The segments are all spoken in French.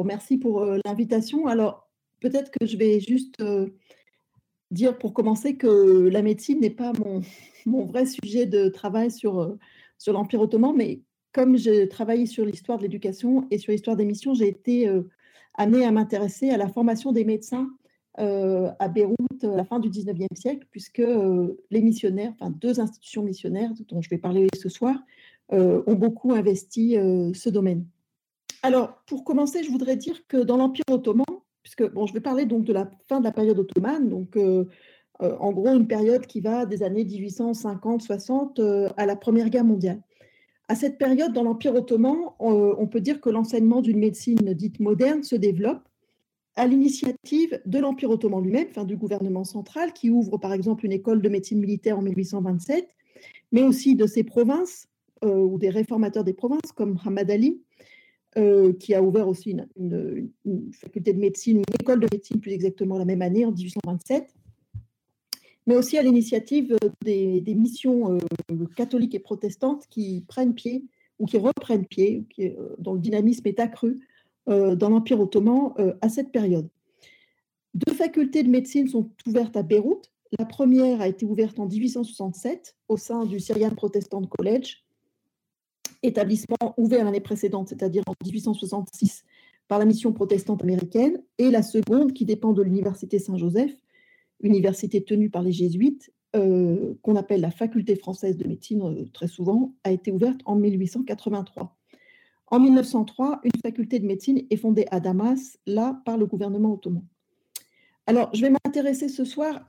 vous remercie pour l'invitation. Alors, peut-être que je vais juste dire pour commencer que la médecine n'est pas mon, mon, vrai sujet de travail sur, sur l'Empire ottoman, mais comme j'ai travaillé sur l'histoire de l'éducation et sur l'histoire des missions, j'ai été amenée à m'intéresser à la formation des médecins à Beyrouth à la fin du 19e siècle, puisque les missionnaires, enfin deux institutions missionnaires dont je vais parler ce soir, ont beaucoup investi ce domaine. Alors, pour commencer, je voudrais dire que dans l'Empire ottoman, puisque bon, je vais parler donc de la fin de la période ottomane, donc en gros une période qui va des années 1850-60 à la Première Guerre mondiale. À cette période, dans l'Empire ottoman, on peut dire que l'enseignement d'une médecine dite moderne se développe à l'initiative de l'Empire ottoman lui-même, enfin du gouvernement central, qui ouvre par exemple une école de médecine militaire en 1827, mais aussi de ses provinces euh, ou des réformateurs des provinces comme Hamad Ali, euh, qui a ouvert aussi une, faculté de médecine, une école de médecine plus exactement la même année, en 1827 mais aussi à l'initiative des, missions euh, catholiques et protestantes qui prennent pied ou qui reprennent pied, euh, dont le dynamisme est accru euh, dans l'Empire ottoman à cette période. Deux facultés de médecine sont ouvertes à Beyrouth. La première a été ouverte en 1867 au sein du Syrian Protestant College, établissement ouvert l'année précédente, c'est-à-dire en 1866, par la mission protestante américaine, et la seconde, qui dépend de l'Université Saint-Joseph, université tenue par les jésuites, euh, qu'on appelle la faculté française de médecine euh, très souvent, a été ouverte en 1883. En 1903, une faculté de médecine est fondée à Damas, là par le gouvernement ottoman. Alors, je vais m'intéresser ce soir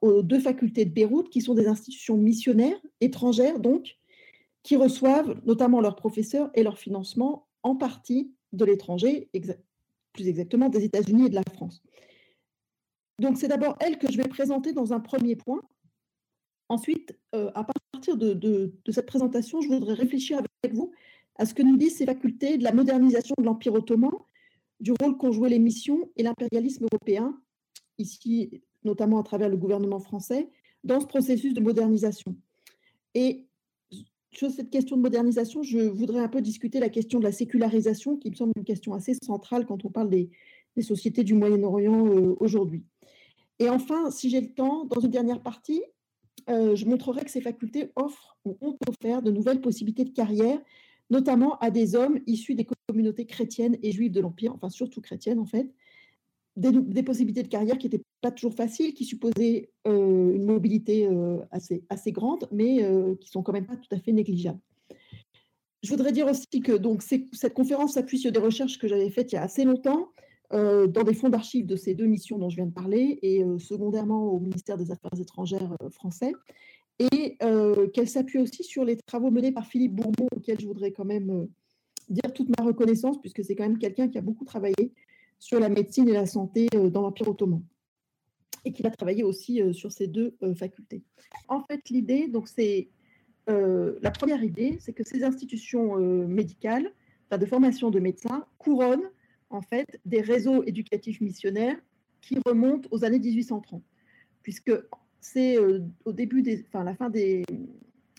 aux deux facultés de Beyrouth, qui sont des institutions missionnaires, étrangères donc, qui reçoivent notamment leurs professeurs et leur financement en partie de l'étranger, plus exactement des États-Unis et de la France. Donc, c'est d'abord elle que je vais présenter dans un premier point. Ensuite, euh, à partir de, cette présentation, je voudrais réfléchir avec vous à ce que nous disent ces facultés de la modernisation de l'Empire ottoman, du rôle qu'ont joué les missions et l'impérialisme européen, ici notamment à travers le gouvernement français, dans ce processus de modernisation. Et sur cette question de modernisation, je voudrais un peu discuter la question de la sécularisation, qui me semble une question assez centrale quand on parle des, sociétés du Moyen-Orient euh, aujourd'hui. Et enfin, si j'ai le temps, dans une dernière partie, euh, je montrerai que ces facultés offrent ou ont offert de nouvelles possibilités de carrière, notamment à des hommes issus des communautés chrétiennes et juives de l'Empire, enfin surtout chrétiennes en fait, des, possibilités de carrière qui n'étaient pas toujours faciles, qui supposaient euh, une mobilité euh, assez, assez grande, mais qui sont quand même pas tout à fait négligeables. Je voudrais dire aussi que donc, cette conférence s'appuie sur des recherches que j'avais faites il y a assez longtemps, euh, dans des fonds d'archives de ces deux missions dont je viens de parler, et euh, secondairement au ministère des Affaires étrangères euh, français, et qu'elle s'appuie aussi sur les travaux menés par Philippe Bourbon, auquel je voudrais quand même dire toute ma reconnaissance, puisque c'est quand même quelqu'un qui a beaucoup travaillé sur la médecine et la santé dans l'Empire ottoman, et qui a travaillé aussi sur ces deux facultés. En fait, l'idée, donc c'est la première idée, c'est que ces institutions médicales, de formation de médecins, couronnent en fait des réseaux éducatifs missionnaires qui remontent aux années 1830, puisque c'est euh, au début des, enfin, la fin des,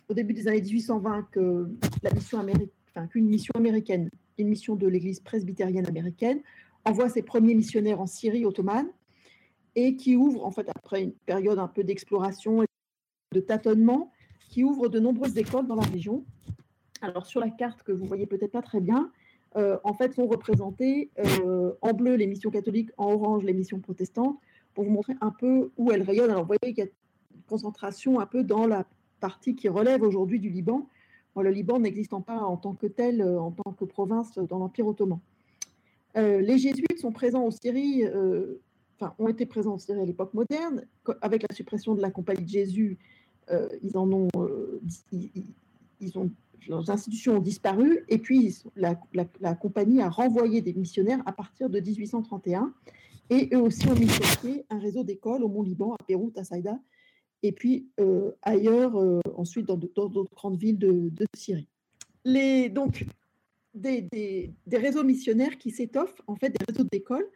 au début des années 1820 que la mission américaine, enfin, qu'une mission américaine, une mission de l'Église presbytérienne américaine, envoie ses premiers missionnaires en Syrie ottomane et qui ouvre, en fait, après une période un peu d'exploration et de tâtonnement, qui ouvre de nombreuses écoles dans la région. Alors, sur la carte que vous voyez peut-être pas très bien, euh, en fait, sont représentées euh, en bleu les missions catholiques, en orange les missions protestantes, pour vous montrer un peu où elles rayonnent. Alors, vous voyez qu'il y a une concentration un peu dans la partie qui relève aujourd'hui du Liban, le Liban n'existant pas en tant que tel, euh, en tant que province dans l'Empire ottoman. Les jésuites sont présents en Syrie, enfin, ont été présents en Syrie à l'époque moderne, avec la suppression de la Compagnie de Jésus, ils en ont, ils ont leurs institutions ont disparu. Et puis la, compagnie a renvoyé des missionnaires à partir de 1831 et eux aussi ont mis sur pied un réseau d'écoles au Mont-Liban, à Beyrouth, à Saïda. Et puis euh, ailleurs, euh, ensuite dans d'autres grandes villes de, Syrie. Les, donc, des, réseaux missionnaires qui s'étoffent, en fait, des réseaux d'écoles.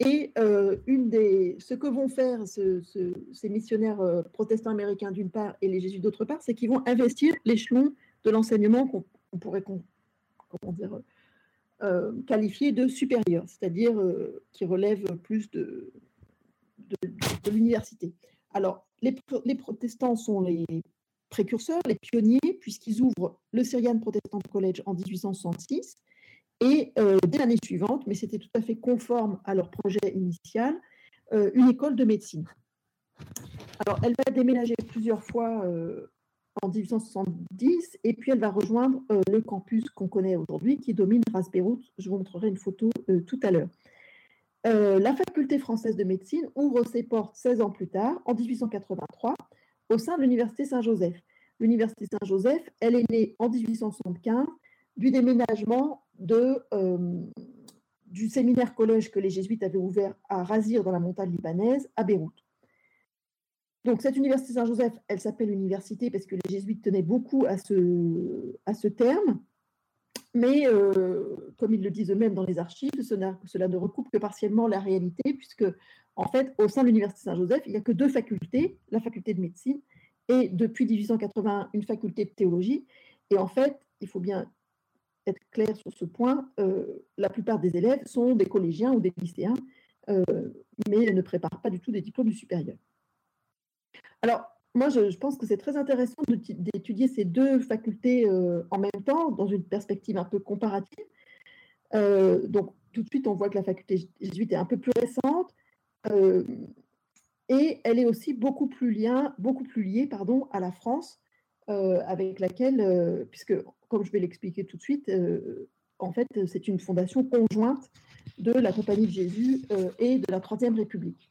Et euh, une des, ce que vont faire ces missionnaires protestants américains d'une part et les jésuites d'autre part, c'est qu'ils vont investir l'échelon de l'enseignement qu'on pourrait euh, qualifiés de supérieurs, c'est-à-dire euh, qui relèvent plus de, de, l'université. Alors, les, les, protestants sont les précurseurs, les pionniers, puisqu'ils ouvrent le Syrian Protestant College en 1866 et dès l'année suivante, mais c'était tout à fait conforme à leur projet initial, une école de médecine. Alors, elle va déménager plusieurs fois en 1870, et puis elle va rejoindre euh, le campus qu'on connaît aujourd'hui, qui domine Ras-Beyrouth. Je vous montrerai une photo euh, tout à l'heure. Euh, la faculté française de médecine ouvre ses portes 16 ans plus tard, en 1883, au sein de l'Université Saint-Joseph. L'Université Saint-Joseph, elle est née en 1875 du déménagement de, du séminaire collège que les jésuites avaient ouvert à Razir dans la montagne libanaise, à Beyrouth. Donc, cette université Saint-Joseph, elle s'appelle université parce que les jésuites tenaient beaucoup à ce, à ce terme. Mais, euh, comme ils le disent eux-mêmes dans les archives, cela, cela, ne recoupe que partiellement la réalité, puisque, en fait, au sein de l'université Saint-Joseph, il n'y a que deux facultés, la faculté de médecine et, depuis 1881, une faculté de théologie. Et en fait, il faut bien être clair sur ce point, euh, la plupart des élèves sont des collégiens ou des lycéens, euh, mais ne préparent pas du tout des diplômes du supérieur. Alors, moi, je, pense que c'est très intéressant d'étudier ces deux facultés euh, en même temps, dans une perspective un peu comparative. Euh, donc, tout de suite, on voit que la faculté jésuite est un peu plus récente. Euh, et elle est aussi beaucoup plus, lien, beaucoup plus liée pardon, à la France, avec laquelle, puisque, comme je vais l'expliquer tout de suite, en fait, c'est une fondation conjointe de la Compagnie de Jésus et de la Troisième République.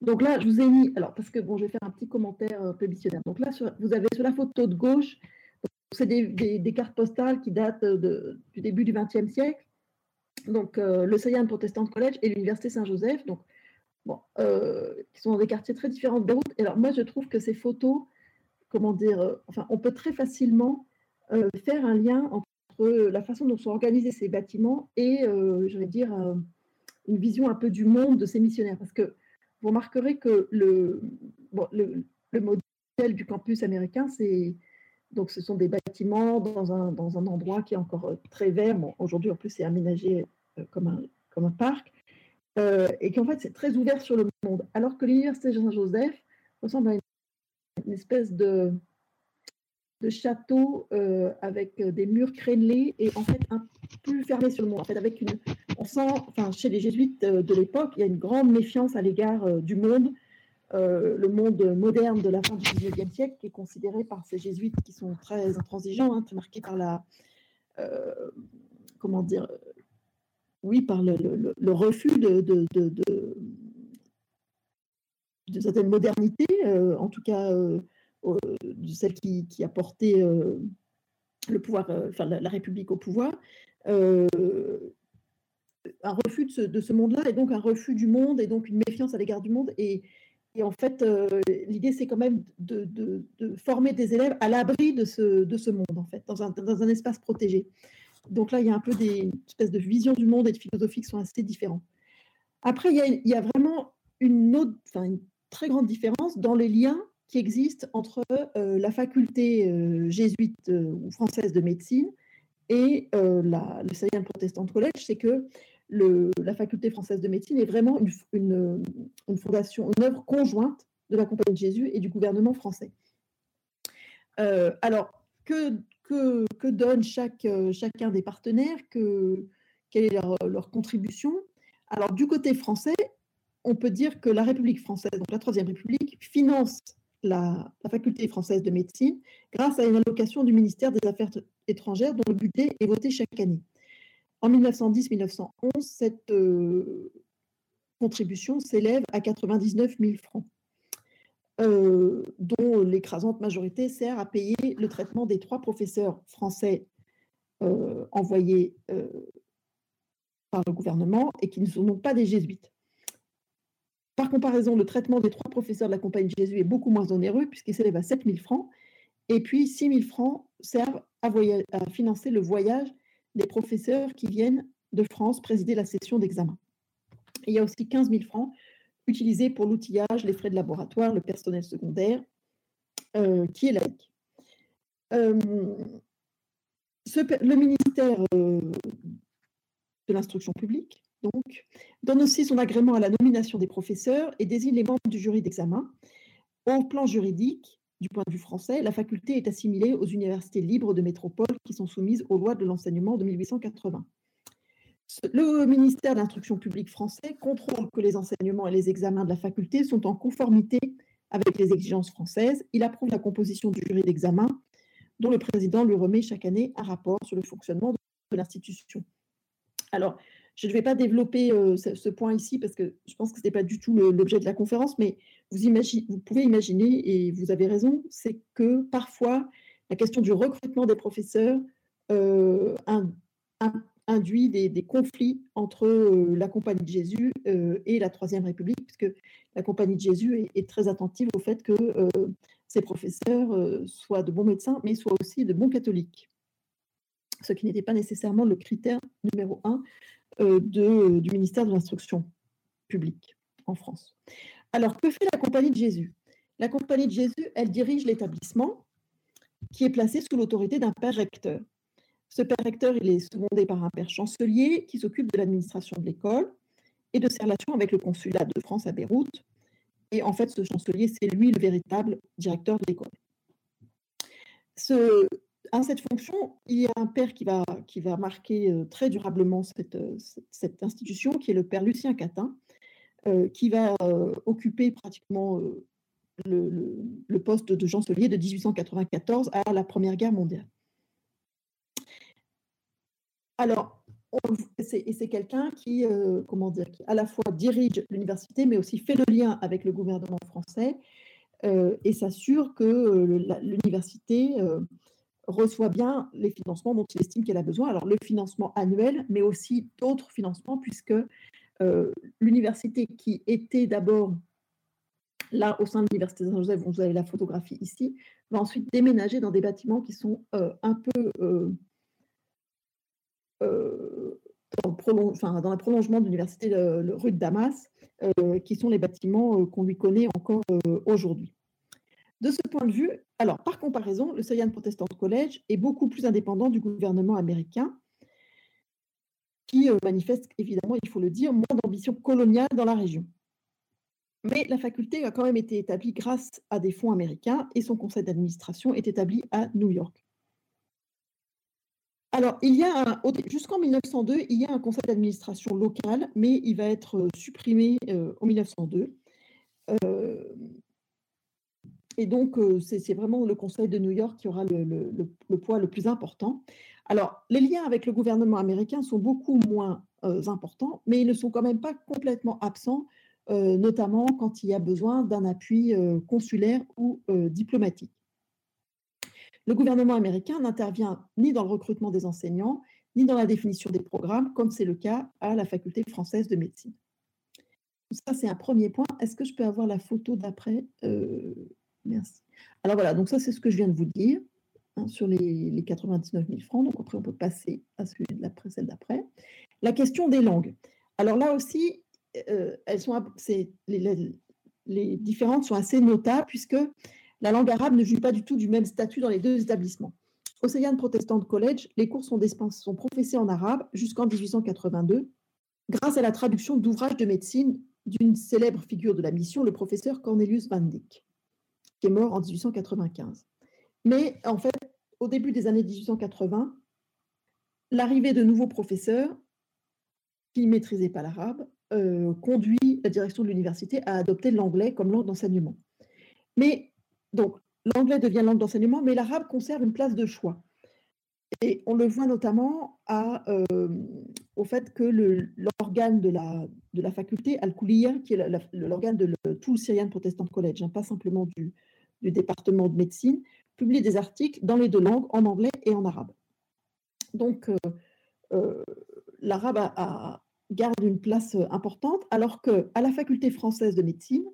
Donc là, je vous ai mis, alors parce que bon, je vais faire un petit commentaire un. Donc là, vous avez sur la photo de gauche, c'est des, cartes postales qui datent du début du XXe siècle. Donc euh, le Sayan Protestant College et l'Université Saint-Joseph, donc euh, qui sont dans des quartiers très différents de Beyrouth. Et alors moi, je trouve que ces photos, comment dire, euh, enfin, on peut très facilement faire un lien entre la façon dont sont organisés ces bâtiments et, je vais dire, une vision un peu du monde de ces missionnaires, parce que vous remarquerez que le, le, modèle du campus américain, c'est donc ce sont des bâtiments dans un, dans un endroit qui est encore euh, très vert. Aujourd'hui, en plus, c'est aménagé euh, comme un, comme un parc. Euh, et qu'en fait, c'est très ouvert sur le monde. Alors que l'Université Saint-Joseph ressemble à une, espèce de, château avec des murs crénelés et en fait un peu fermé sur le monde. En fait, avec une, on sent, enfin, chez les jésuites euh, de l'époque, il y a une grande méfiance à l'égard euh, du monde, euh, le monde moderne de la fin du 19e siècle, qui est considéré par ces jésuites qui sont très intransigeants, hein, marqués par la, comment dire, oui, par le, refus de, certaines modernités, en tout cas de celle qui, qui a porté le pouvoir, enfin la, République au pouvoir, un refus de ce, monde-là et donc un refus du monde et donc une méfiance à l'égard du monde. Et, en fait, euh, l'idée, c'est quand même de, former des élèves à l'abri de ce, de ce monde, en fait, dans un, espace protégé. Donc là, il y a un peu des espèces de visions du monde et de philosophie qui sont assez différentes. Après, il y a, vraiment une très grande différence dans les liens qui existent entre euh, la faculté euh, jésuite ou française de médecine et la, le Syrian Protestant College, c'est que la faculté française de médecine est vraiment une, fondation, une œuvre conjointe de la Compagnie de Jésus et du gouvernement français. Euh, alors, que, que, donne chaque, chacun des partenaires que, Quelle est leur, contribution Alors, du côté français, on peut dire que la République française, donc la Troisième République, finance la, la, faculté française de médecine grâce à une allocation du ministère des Affaires étrangères dont le budget est voté chaque année. En 1910-1911, cette euh, contribution s'élève à 99 000 francs, euh, dont l'écrasante majorité sert à payer le traitement des trois professeurs français euh, envoyés par le gouvernement et qui ne sont donc pas des jésuites. Par comparaison, le traitement des trois professeurs de la Compagnie de Jésus est beaucoup moins onéreux puisqu'il s'élève à 7 000 francs et puis 6 000 francs servent à, à financer le voyage des professeurs qui viennent de France présider la session d'examen. Il y a aussi 15 000 francs utilisés pour l'outillage, les frais de laboratoire, le personnel secondaire, euh, qui est laïque. Euh, le ministère euh, de l'instruction publique, donc, donne aussi son agrément à la nomination des professeurs et désigne les membres du jury d'examen. Au plan juridique, du point de vue français, la faculté est assimilée aux universités libres de métropole qui sont soumises aux lois de l'enseignement de 1880. Le ministère de l'Instruction publique français contrôle que les enseignements et les examens de la faculté sont en conformité avec les exigences françaises. Il approuve la composition du jury d'examen, dont le président lui remet chaque année un rapport sur le fonctionnement de l'institution. Alors, je ne vais pas développer euh, ce, point ici parce que je pense que ce n'est pas du tout l'objet de la conférence, mais vous, pouvez imaginer, et vous avez raison, c'est que parfois, la question du recrutement des professeurs euh, induit des, conflits entre euh, la Compagnie de Jésus et la Troisième République, puisque la Compagnie de Jésus est, très attentive au fait que ces professeurs soient de bons médecins, mais soient aussi de bons catholiques ce qui n'était pas nécessairement le critère numéro un euh, du ministère de l'Instruction publique en France. Alors, que fait la Compagnie de Jésus? La Compagnie de Jésus, elle dirige l'établissement qui est placé sous l'autorité d'un père recteur. Ce père recteur, il est secondé par un père chancelier qui s'occupe de l'administration de l'école et de ses relations avec le consulat de France à Beyrouth. Et en fait, ce chancelier, c'est lui le véritable directeur de l'école. Ce, à cette fonction, il y a un père qui va, marquer euh, très durablement euh, cette, institution, qui est le père Lucien Catin, euh, qui va occuper pratiquement le, poste de chancelier de 1894 à la Première Guerre mondiale. Alors, c'est quelqu'un qui, comment dire, qui à la fois dirige l'université, mais aussi fait le lien avec le gouvernement français et s'assure que l'université reçoit bien les financements dont il estime qu'elle a besoin. Alors le financement annuel, mais aussi d'autres financements, puisque euh, l'université qui était d'abord là au sein de l'université Saint-Joseph, vous avez la photographie ici, va ensuite déménager dans des bâtiments qui sont euh, un peu euh, dans, dans, le prolongement de l'université rue de Damas, qui sont les bâtiments qu'on lui connaît encore aujourd'hui. De ce point de vue, alors par comparaison, le Syrian Protestant College est beaucoup plus indépendant du gouvernement américain, qui euh, manifeste évidemment, il faut le dire, moins d'ambition coloniale dans la région. Mais la faculté a quand même été établie grâce à des fonds américains et son conseil d'administration est établi à New York. Alors, il y a jusqu'en 1902, il y a un conseil d'administration local, mais il va être euh, supprimé euh, en 1902. Et donc, euh, c'est vraiment le Conseil de New York qui aura le, poids le plus important. Alors, les liens avec le gouvernement américain sont beaucoup moins euh, importants, mais ils ne sont quand même pas complètement absents, euh, notamment quand il y a besoin d'un appui consulaire ou diplomatique. Le gouvernement américain n'intervient ni dans le recrutement des enseignants, ni dans la définition des programmes, comme c'est le cas à la faculté française de médecine. Ça, c'est un premier point. Est-ce que je peux avoir la photo d'après? Merci. Alors voilà, donc ça c'est ce que je viens de vous dire hein, sur les, 99 000 francs. Donc après on peut passer à celui d'après, celle d'après. La question des langues. Alors là aussi, euh, elles sont, les, les, différentes sont assez notables puisque la langue arabe ne joue pas du tout du même statut dans les deux établissements. Au Seyhan Protestant College, les cours sont, sont professés en arabe jusqu'en 1882 grâce à la traduction d'ouvrages de médecine d'une célèbre figure de la mission, le professeur Cornelius van Dyck qui est mort en 1895. Mais en fait, au début des années 1880, l'arrivée de nouveaux professeurs qui ne maîtrisaient pas l'arabe euh, conduit la direction de l'université à adopter l'anglais comme langue d'enseignement. Mais donc, l'anglais devient langue d'enseignement, mais l'arabe conserve une place de choix. Et on le voit notamment euh, au fait que l'organe de la, faculté, Al-Kuliya, qui est l'organe de tout le Syrian Protestant College, hein, pas simplement du, du département de médecine, publie des articles dans les deux langues, en anglais et en arabe. Donc, euh, euh, l'arabe garde une place importante, alors qu'à la faculté française de médecine,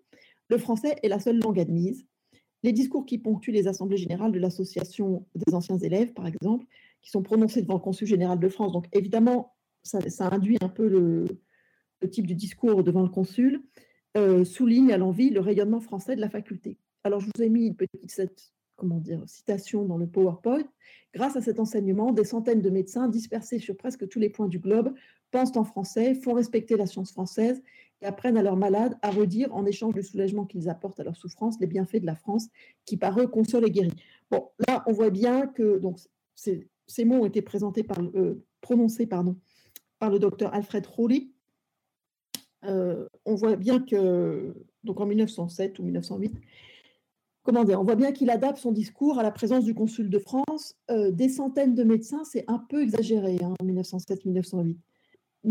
le français est la seule langue admise. Les discours qui ponctuent les assemblées générales de l'association des anciens élèves, par exemple, qui sont prononcés devant le consul général de France, donc évidemment, ça, induit un peu le, type du discours devant le consul, euh, souligne à l'envie le rayonnement français de la faculté. Alors, je vous ai mis une petite, comment dire, citation dans le PowerPoint. Grâce à cet enseignement, des centaines de médecins dispersés sur presque tous les points du globe pensent en français, font respecter la science française apprennent à leurs malades à redire, en échange du soulagement qu'ils apportent à leur souffrance, les bienfaits de la France qui, par eux, console et guérit. Bon, là, on voit bien que ces, mots ont été présentés par, euh, prononcés par le docteur Alfred Rowley. Euh, on voit bien que, donc en 1907 ou 1908, comment dire, on voit bien qu'il adapte son discours à la présence du consul de France. Euh, des centaines de médecins, c'est un peu exagéré hein, en 1907-1908.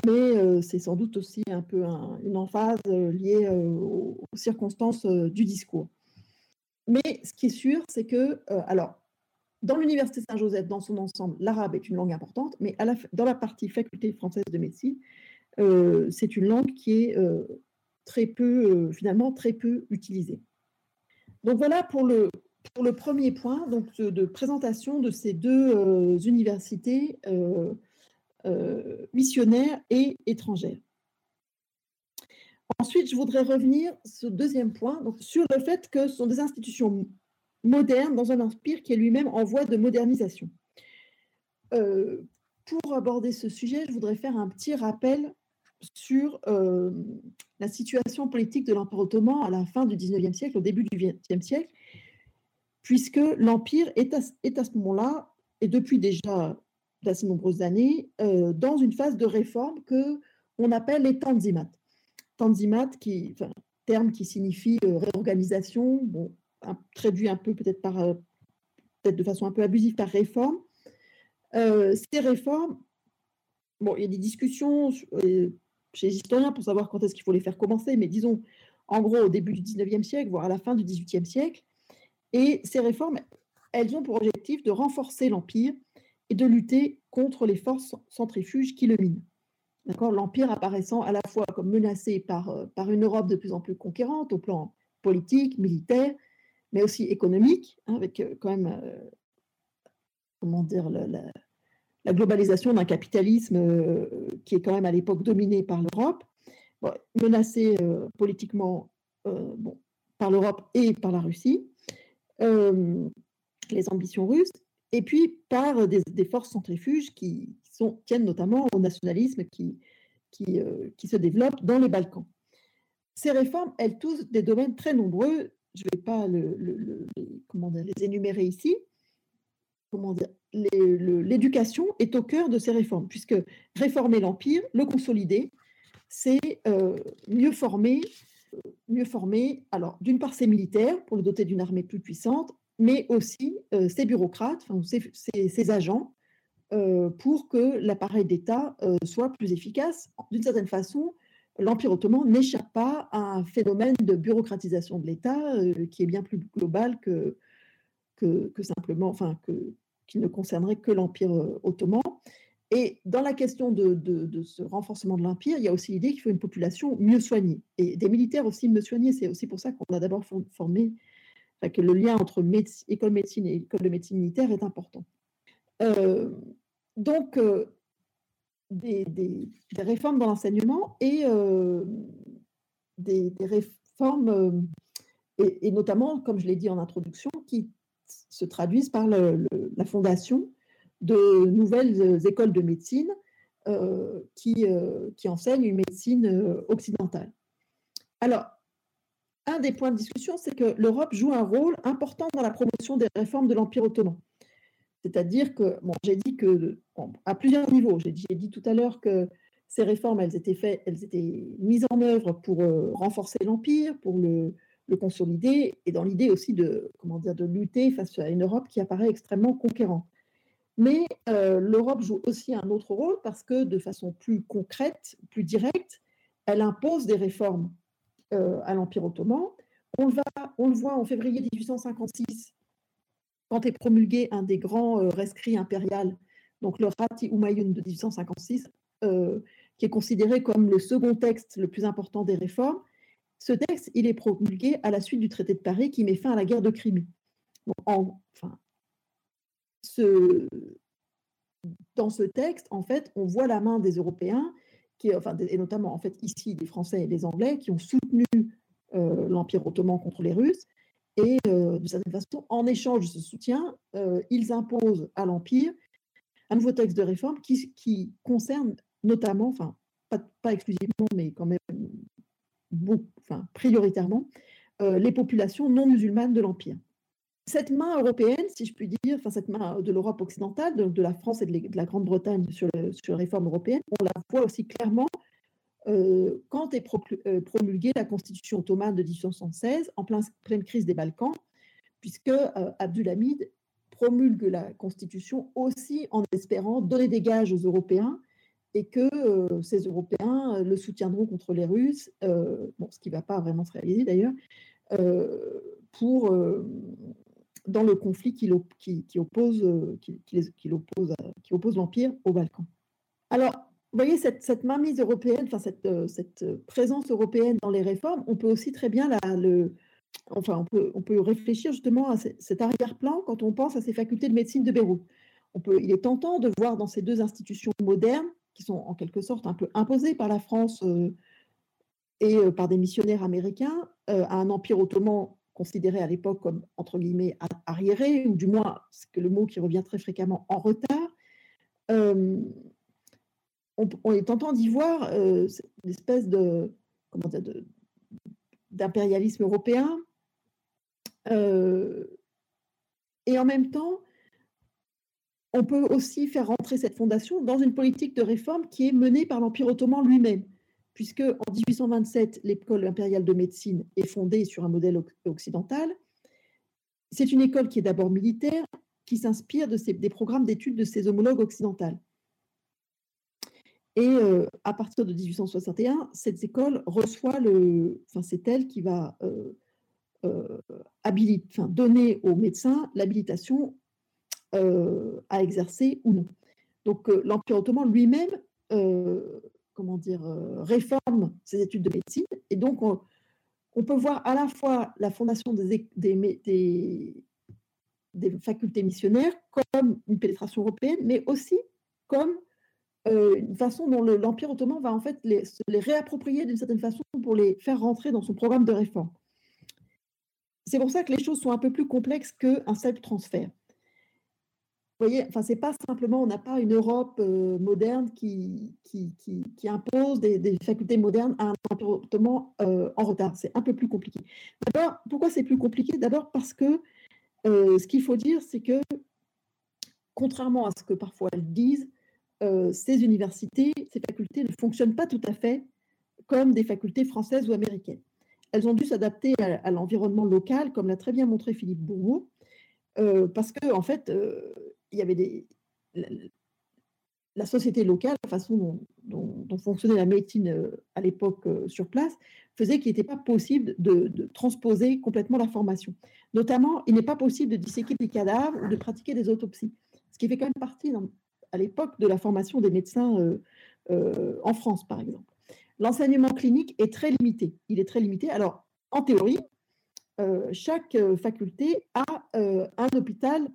Mais euh, c'est sans doute aussi un peu une emphase euh, liée aux, circonstances du discours. Mais ce qui est sûr, c'est que, alors, dans l'Université Saint-Joseph, dans son ensemble, l'arabe est une langue importante, mais dans la partie faculté française de médecine, c'est une langue qui est très peu, finalement, très peu utilisée. Donc voilà pour le, pour le premier point donc de, présentation de ces deux euh, universités euh, euh, missionnaires et étrangères. Ensuite, je voudrais revenir sur deuxième point, sur le fait que ce sont des institutions modernes dans un empire qui est lui-même en voie de modernisation. pour aborder ce sujet, je voudrais faire un petit rappel sur euh, la situation politique de l'Empire ottoman à la fin du 19e siècle, au début du 20e siècle, puisque l'Empire est à, ce moment-là, et depuis déjà d'assez nombreuses années, euh, dans une phase de réforme que on appelle les tanzimat. Tanzimat, qui, terme qui signifie euh, réorganisation, bon, traduit un peu peut-être par peut-être de façon un peu abusive par réforme. ces réformes, bon, il y a des discussions chez les historiens pour savoir quand est-ce qu'il faut les faire commencer, mais disons en gros au début du 19e siècle, voire à la fin du 18e siècle. Et ces réformes, elles ont pour objectif de renforcer l'Empire et de lutter contre les forces centrifuges qui le minent. L'Empire apparaissant à la fois comme menacé par, euh, par une Europe de plus en plus conquérante au plan politique, militaire, mais aussi économique, hein, avec euh, quand même, euh, comment dire, la, la globalisation d'un capitalisme qui est quand même à l'époque dominé par l'Europe, menacé politiquement bon, par l'Europe et par la Russie, les ambitions russes, et puis par des, forces centrifuges qui, tiennent notamment au nationalisme qui, qui, se développe dans les Balkans. Ces réformes, elles touchent des domaines très nombreux. Je ne vais pas les énumérer ici. L'éducation est au cœur de ces réformes, puisque réformer l'Empire, le consolider, c'est euh, mieux former, mieux former, alors d'une part ses militaires pour le doter d'une armée plus puissante, mais aussi euh, ses bureaucrates, ses, agents, euh, pour que l'appareil d'État soit plus efficace. D'une certaine façon, l'Empire ottoman n'échappe pas à un phénomène de bureaucratisation de l'État qui est bien plus global que, que, simplement, enfin, que, qui ne concernerait que l'Empire euh, ottoman. Et dans la question de, ce renforcement de l'Empire, il y a aussi l'idée qu'il faut une population mieux soignée. Et des militaires aussi mieux soignés, c'est aussi pour ça qu'on a d'abord formé, que le lien entre école de médecine et école de médecine militaire est important. Euh, donc, euh, des, réformes dans l'enseignement et des, réformes, et, notamment, comme je l'ai dit en introduction, qui se traduisent par la fondation de nouvelles euh, écoles de médecine euh, qui, euh, qui, enseignent une médecine occidentale. Alors, un des points de discussion, c'est que l'Europe joue un rôle important dans la promotion des réformes de l'Empire ottoman. C'est-à-dire que, bon, j'ai dit que, à plusieurs niveaux, j'ai dit, tout à l'heure que ces réformes, elles étaient, faites, elles étaient mises en œuvre pour renforcer l'Empire, pour le, consolider et dans l'idée aussi de, lutter face à une Europe qui apparaît extrêmement conquérante. Mais euh, l'Europe joue aussi un autre rôle parce que de façon plus concrète, plus directe, elle impose des réformes euh, à l'Empire ottoman. On le, on le voit en février 1856, quand est promulgué un des grands euh, rescrits impériaux, donc le Rati Umayun de 1856, qui est considéré comme le second texte le plus important des réformes, ce texte, il est promulgué à la suite du traité de Paris qui met fin à la guerre de Crimée. enfin, dans ce texte, en fait, on voit la main des Européens, et notamment en fait ici des Français et des Anglais, qui ont soutenu euh, l'Empire ottoman contre les Russes Et de certaine façon, en échange de ce soutien, ils imposent à l'Empire un nouveau texte de réforme qui, concerne notamment, enfin, pas, pas, exclusivement, mais quand même enfin, prioritairement, les populations non musulmanes de l'Empire. Cette main européenne, si je puis dire, enfin cette main de l'Europe occidentale, de, de, la France et de, la Grande-Bretagne sur, sur, les réformes européennes, on la voit aussi clairement euh, quand est euh, promulguée la Constitution ottomane de 1876, en pleine crise des Balkans, puisque euh, Abdulhamid promulgue la Constitution aussi en espérant donner des gages aux Européens et que ces Européens le soutiendront contre les Russes, bon, ce qui ne va pas vraiment se réaliser d'ailleurs, pour dans le conflit qui, qui, oppose, qui, oppose, qui oppose l'Empire aux Balkans. Alors, vous voyez, cette, mainmise européenne, enfin cette, euh, cette, présence européenne dans les réformes, on peut aussi très bien enfin, on peut, réfléchir justement à cet arrière-plan quand on pense à ces facultés de médecine de Beyrouth. On peut, il est tentant de voir dans ces deux institutions modernes, qui sont en quelque sorte un peu imposées par la France euh, et euh, par des missionnaires américains, à un empire ottoman considéré à l'époque comme, entre guillemets, arriéré, ou du moins, c'est le mot qui revient très fréquemment, en retard on, est tentant d'y voir euh, une espèce de, d'impérialisme européen. Euh, et en même temps, on peut aussi faire rentrer cette fondation dans une politique de réforme qui est menée par l'Empire ottoman lui-même, puisque en 1827, l'école impériale de médecine est fondée sur un modèle occidental. C'est une école qui est d'abord militaire, qui s'inspire de des programmes d'études de ses homologues occidentales. Et à partir de 1861, cette école reçoit le. Enfin, c'est elle qui va enfin, donner aux médecins l'habilitation à exercer ou non. Donc, l'Empire ottoman lui-même, comment dire, réforme ses études de médecine. Et donc, on, peut voir à la fois la fondation des, facultés missionnaires comme une pénétration européenne, mais aussi comme euh, une façon dont l'Empire ottoman va en fait les, les réapproprier d'une certaine façon pour les faire rentrer dans son programme de réforme. C'est pour ça que les choses sont un peu plus complexes qu'un simple transfert. Vous voyez, enfin, c'est pas simplement, on n'a pas une Europe euh, moderne qui, impose des, facultés modernes à un ottoman euh, en retard. C'est un peu plus compliqué. D'abord, pourquoi c'est plus compliqué? D'abord parce que ce qu'il faut dire, c'est que, contrairement à ce que parfois elles disent, euh, ces universités, ces facultés ne fonctionnent pas tout à fait comme des facultés françaises ou américaines. Elles ont dû s'adapter à, l'environnement local, comme l'a très bien montré Philippe Bourreau, euh, parce que en fait, euh, y avait la, société locale, la façon dont, fonctionnait la médecine à l'époque sur place, faisait qu'il n'était pas possible de, transposer complètement la formation. Notamment, il n'est pas possible de disséquer des cadavres ou de pratiquer des autopsies, ce qui fait quand même partie à l'époque de la formation des médecins euh, euh, en France, par exemple. L'enseignement clinique est très limité. Il est très limité. Alors, en théorie, euh, chaque faculté a un hôpital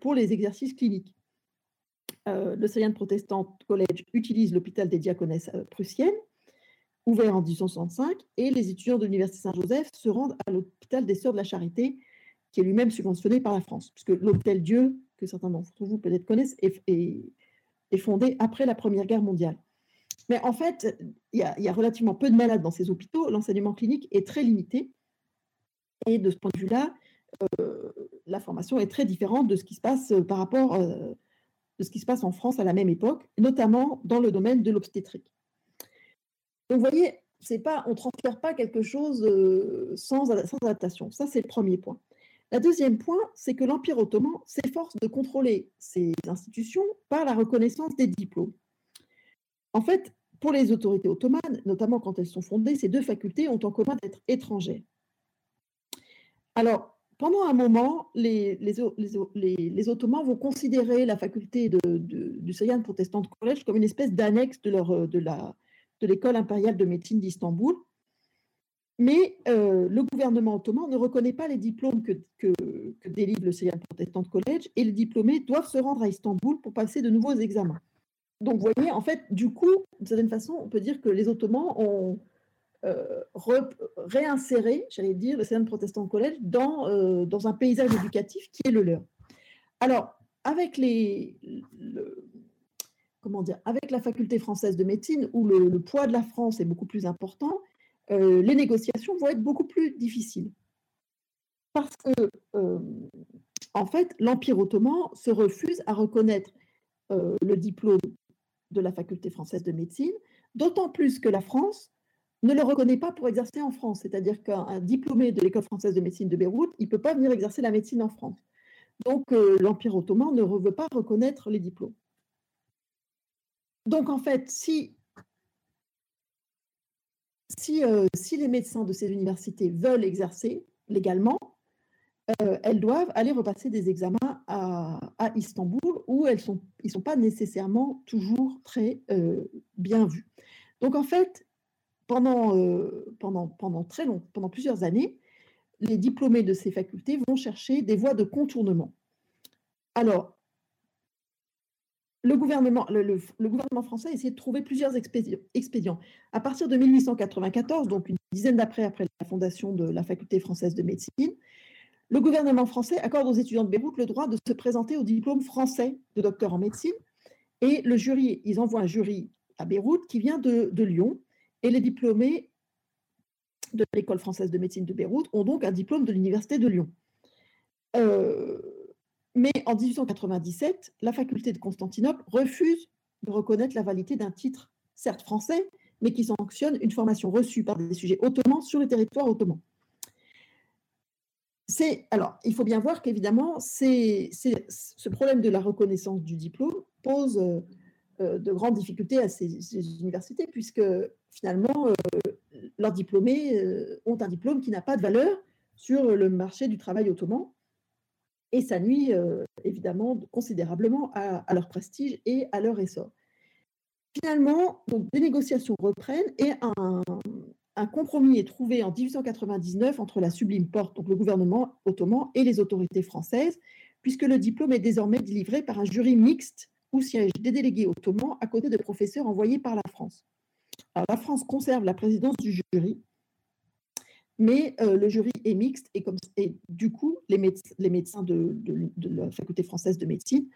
pour les exercices cliniques. le Syrian Protestant College utilise l'hôpital des diaconesses prussiennes, ouvert en 1865, et les étudiants de l'Université Saint-Joseph se rendent à l'hôpital des Sœurs de la Charité, qui est lui-même subventionné par la France, puisque l'hôtel Dieu que certains d'entre vous peut-être connaissent, est, fondée après la Première Guerre mondiale. Mais en fait, il y, a, relativement peu de malades dans ces hôpitaux. L'enseignement clinique est très limité. Et de ce point de vue-là, euh, la formation est très différente de ce qui se passe euh, par rapport euh, de ce qui se passe en France à la même époque, notamment dans le domaine de l'obstétrique. Donc, vous voyez, c'est pas, on ne transfère pas quelque chose sans, sans adaptation. Ça, c'est le premier point. Le deuxième point, c'est que l'Empire ottoman s'efforce de contrôler ces institutions par la reconnaissance des diplômes. En fait, pour les autorités ottomanes, notamment quand elles sont fondées, ces deux facultés ont en commun d'être étrangères. Alors, pendant un moment, les, Ottomans vont considérer la faculté de, du Syrian Protestant College comme une espèce d'annexe de, de l'école impériale de médecine d'Istanbul, mais euh, le gouvernement ottoman ne reconnaît pas les diplômes que, que, délivre le Syrian Protestant College et les diplômés doivent se rendre à Istanbul pour passer de nouveaux examens. Donc, vous voyez, en fait, du coup, d'une certaine façon, on peut dire que les Ottomans ont, réinsérer, j'allais dire, le Sion Protestant College dans, dans un paysage éducatif qui est le leur. Alors, avec les, comment dire, avec la faculté française de médecine, où le, poids de la France est beaucoup plus important, les négociations vont être beaucoup plus difficiles. Parce que, en fait, l'Empire ottoman se refuse à reconnaître le diplôme de la faculté française de médecine, d'autant plus que la France ne le reconnaît pas pour exercer en France. C'est-à-dire qu'un diplômé de l'école française de médecine de Beyrouth, il ne peut pas venir exercer la médecine en France. Donc l'Empire ottoman ne veut pas reconnaître les diplômes. Donc en fait, si, si, si les médecins de ces universités veulent exercer légalement, euh, elles doivent aller repasser des examens à, Istanbul où elles sont, ils ne sont pas nécessairement toujours très euh, bien vus. Donc en fait, pendant, euh, pendant, pendant très long, pendant plusieurs années, les diplômés de ces facultés vont chercher des voies de contournement. Alors, le gouvernement, le, gouvernement français a essayé de trouver plusieurs expédients. À partir de 1894, donc une dizaine d'après après la fondation de la faculté française de médecine, le gouvernement français accorde aux étudiants de Beyrouth le droit de se présenter au diplôme français de docteur en médecine. Et le jury, ils envoient un jury à Beyrouth qui vient de, Lyon. Et les diplômés de l'école française de médecine de Beyrouth ont donc un diplôme de l'université de Lyon. Euh, mais en 1897, la faculté de Constantinople refuse de reconnaître la validité d'un titre, certes français, mais qui sanctionne une formation reçue par des sujets ottomans sur le territoire ottoman alors, il faut bien voir qu'évidemment, ce problème de la reconnaissance du diplôme pose euh, de grandes difficultés à ces, universités, puisque finalement, euh, leurs diplômés ont un diplôme qui n'a pas de valeur sur le marché du travail ottoman, et ça nuit évidemment considérablement à, leur prestige et à leur essor. Finalement, donc, des négociations reprennent et un compromis est trouvé en 1899 entre la Sublime Porte, donc le gouvernement ottoman, et les autorités françaises, puisque le diplôme est désormais délivré par un jury mixte où siègent des délégués ottomans à côté de professeurs envoyés par la France. la France conserve la présidence du jury, mais euh, le jury est mixte et, comme, et du coup, les, médecins de, la faculté française de médecine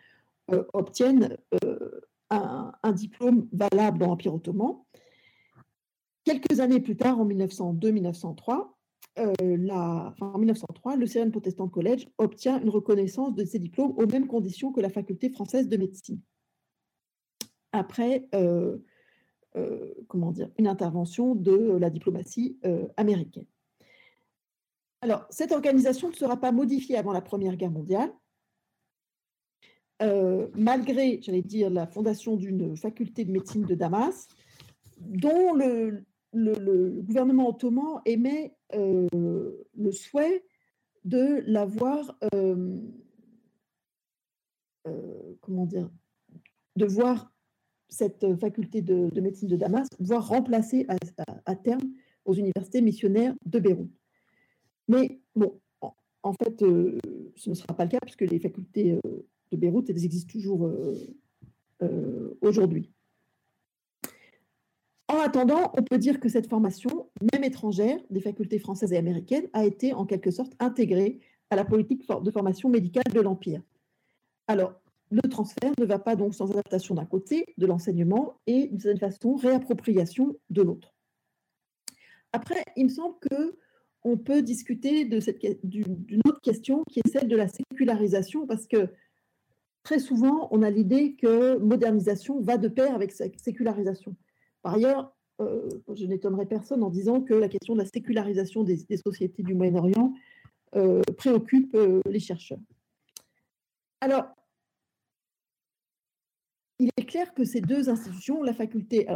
euh, obtiennent euh, un, diplôme valable dans l'Empire ottoman Quelques années plus tard, en 1902-1903, euh, en 1903, le Syrian Protestant College obtient une reconnaissance de ses diplômes aux mêmes conditions que la faculté française de médecine. Après, euh, euh, comment dire, une intervention de la diplomatie américaine. Alors, cette organisation ne sera pas modifiée avant la Première Guerre mondiale, malgré, j'allais dire, la fondation d'une faculté de médecine de Damas, dont le, le, gouvernement ottoman émet euh, le souhait de l'avoir, euh, euh, comment dire, de voir cette faculté de, médecine de Damas, voir remplacer à, terme aux universités missionnaires de Beyrouth. Mais bon, en, fait, ce ne sera pas le cas puisque les facultés de Beyrouth, elles existent toujours aujourd'hui. En attendant, on peut dire que cette formation, même étrangère, des facultés françaises et américaines, a été en quelque sorte intégrée à la politique de formation médicale de l'Empire. Alors, le transfert ne va pas donc sans adaptation d'un côté de l'enseignement et d'une certaine façon réappropriation de l'autre. Après, il me semble que on peut discuter d'une autre question qui est celle de la sécularisation, parce que très souvent, on a l'idée que modernisation va de pair avec sécularisation. Par ailleurs, euh, je n'étonnerai personne en disant que la question de la sécularisation des, sociétés du Moyen-Orient euh, préoccupe euh, les chercheurs. Alors, il est clair que ces deux institutions, la faculté,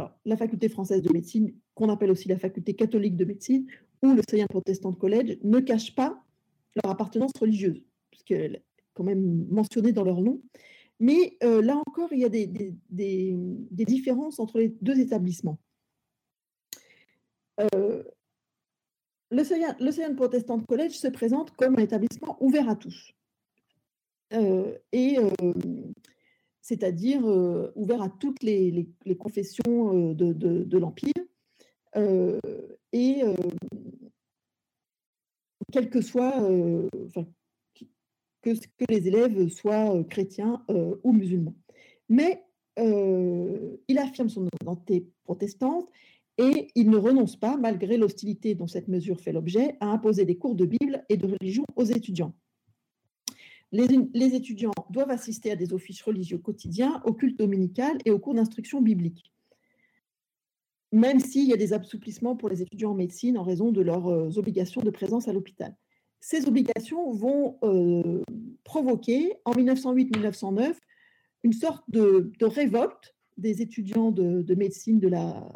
française de médecine, qu'on appelle aussi la faculté catholique de médecine, ou le Syrian Protestant College, ne cachent pas leur appartenance religieuse, puisqu'elle est quand même mentionnée dans leur nom. Mais euh, là encore, il y a des, différences entre les deux établissements. Euh, le Syrian Protestant College se présente comme un établissement ouvert à tous. Euh, et c'est-à-dire ouvert à toutes les, confessions de, l'Empire, et quel que soit, que, les élèves soient chrétiens ou musulmans. Mais il affirme son identité protestante et il ne renonce pas, malgré l'hostilité dont cette mesure fait l'objet, à imposer des cours de Bible et de religion aux étudiants. Les, étudiants doivent assister à des offices religieux quotidiens, au culte dominical et aux cours d'instruction biblique, même s'il y a des assouplissements pour les étudiants en médecine en raison de leurs euh, obligations de présence à l'hôpital. Ces obligations vont euh, provoquer, en 1908-1909, une sorte de, révolte des étudiants de, médecine de la,